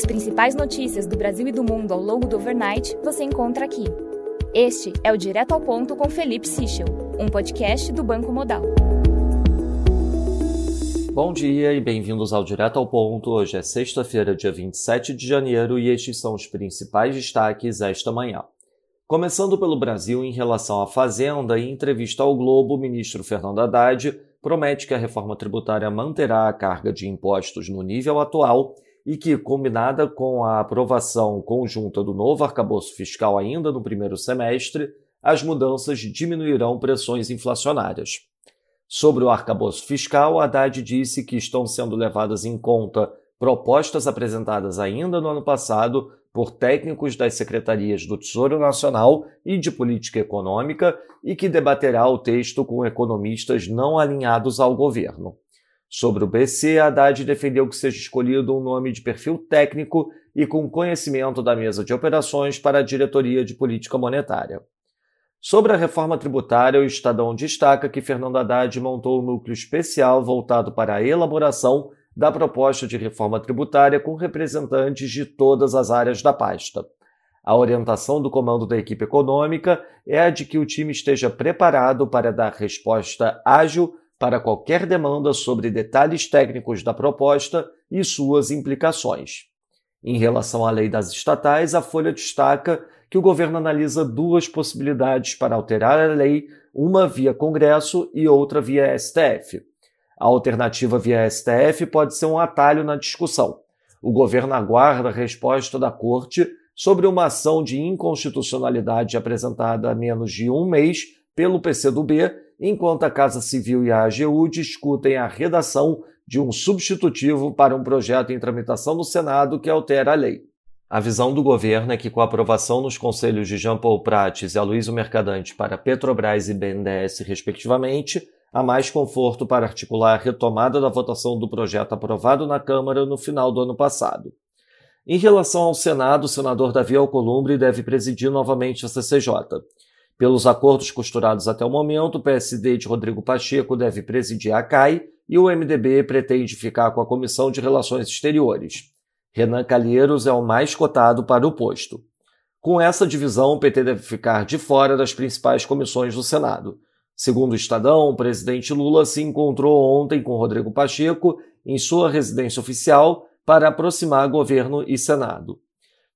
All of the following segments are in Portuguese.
As principais notícias do Brasil e do mundo ao longo do overnight você encontra aqui. Este é o Direto ao Ponto com Felipe Sichel, um podcast do Banco Modal. Bom dia e bem-vindos ao Direto ao Ponto. Hoje é sexta-feira, dia 27 de janeiro, e estes são os principais destaques esta manhã. Começando pelo Brasil, em relação à Fazenda, em entrevista ao Globo, o ministro Fernando Haddad promete que a reforma tributária manterá a carga de impostos no nível atual e que, combinada com a aprovação conjunta do novo arcabouço fiscal ainda no primeiro semestre, as mudanças diminuirão pressões inflacionárias. Sobre o arcabouço fiscal, Haddad disse que estão sendo levadas em conta propostas apresentadas ainda no ano passado por técnicos das secretarias do Tesouro Nacional e de Política Econômica e que debaterá o texto com economistas não alinhados ao governo. Sobre o BC, Haddad defendeu que seja escolhido um nome de perfil técnico e com conhecimento da mesa de operações para a diretoria de política monetária. Sobre a reforma tributária, o Estadão destaca que Fernando Haddad montou um núcleo especial voltado para a elaboração da proposta de reforma tributária com representantes de todas as áreas da pasta. A orientação do comando da equipe econômica é a de que o time esteja preparado para dar resposta ágil para qualquer demanda sobre detalhes técnicos da proposta e suas implicações. Em relação à lei das estatais, a Folha destaca que o governo analisa duas possibilidades para alterar a lei, uma via Congresso e outra via STF. A alternativa via STF pode ser um atalho na discussão. O governo aguarda a resposta da Corte sobre uma ação de inconstitucionalidade apresentada há menos de um mês pelo PCdoB enquanto a Casa Civil e a AGU discutem a redação de um substitutivo para um projeto em tramitação no Senado que altera a lei. A visão do governo é que, com a aprovação nos conselhos de Jean Paul Prates e Aloysio Mercadante para Petrobras e BNDES, respectivamente, há mais conforto para articular a retomada da votação do projeto aprovado na Câmara no final do ano passado. Em relação ao Senado, o senador Davi Alcolumbre deve presidir novamente a CCJ. Pelos acordos costurados até o momento, o PSD de Rodrigo Pacheco deve presidir a CAI e o MDB pretende ficar com a Comissão de Relações Exteriores. Renan Calheiros é o mais cotado para o posto. Com essa divisão, o PT deve ficar de fora das principais comissões do Senado. Segundo o Estadão, o presidente Lula se encontrou ontem com Rodrigo Pacheco em sua residência oficial para aproximar governo e Senado.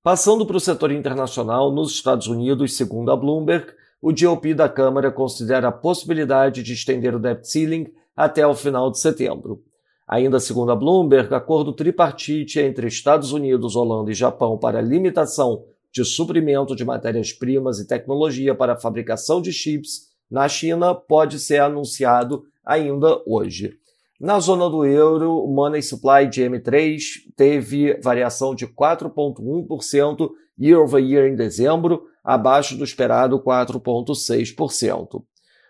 Passando para o setor internacional, nos Estados Unidos, segundo a Bloomberg, o GOP da Câmara considera a possibilidade de estender o debt ceiling até o final de setembro. Ainda segundo a Bloomberg, acordo tripartite entre Estados Unidos, Holanda e Japão para limitação de suprimento de matérias-primas e tecnologia para a fabricação de chips na China pode ser anunciado ainda hoje. Na zona do euro, o Money Supply de M3 teve variação de 4,1% year over year em dezembro, abaixo do esperado 4,6%.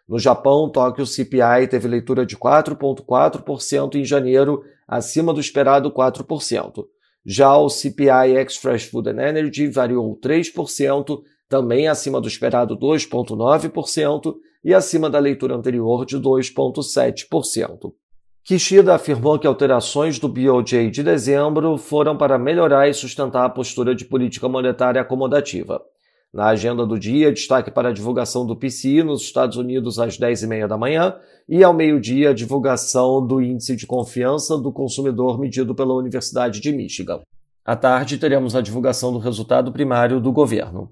No Japão, Tóquio CPI teve leitura de 4,4% em janeiro, acima do esperado 4%. Já o CPI ex Fresh Food and Energy variou 3%, também acima do esperado 2,9% e acima da leitura anterior de 2,7%. Kishida afirmou que alterações do BOJ de dezembro foram para melhorar e sustentar a postura de política monetária acomodativa. Na agenda do dia, destaque para a divulgação do PCI nos Estados Unidos às 10h30 da manhã e ao meio-dia a divulgação do Índice de Confiança do Consumidor medido pela Universidade de Michigan. À tarde, teremos a divulgação do resultado primário do governo.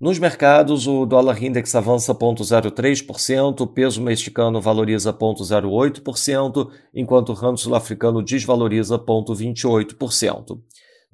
Nos mercados, o dólar index avança 0,03%, o peso mexicano valoriza 0,08%, enquanto o ramo sul-africano desvaloriza 0,28%.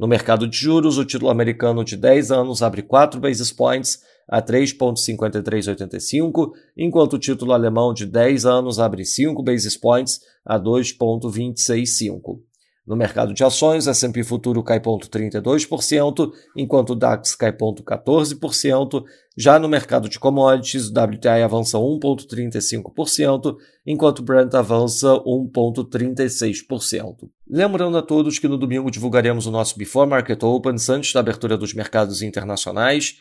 No mercado de juros, o título americano de 10 anos abre 4 basis points a 3,5385, enquanto o título alemão de 10 anos abre 5 basis points a 2,265. No mercado de ações, o S&P Futuro cai 0,32%, enquanto o DAX cai 0,14%. Já no mercado de commodities, o WTI avança 1,35%, enquanto o Brent avança 1,36%. Lembrando a todos que no domingo divulgaremos o nosso Before Market Opens antes da abertura dos mercados internacionais.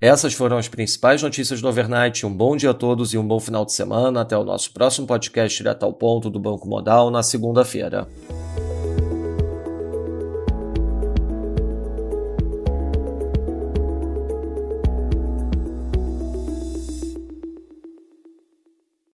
Essas foram as principais notícias do overnight. Um bom dia a todos e um bom final de semana. Até o nosso próximo podcast direto ao ponto do Banco Modal na segunda-feira.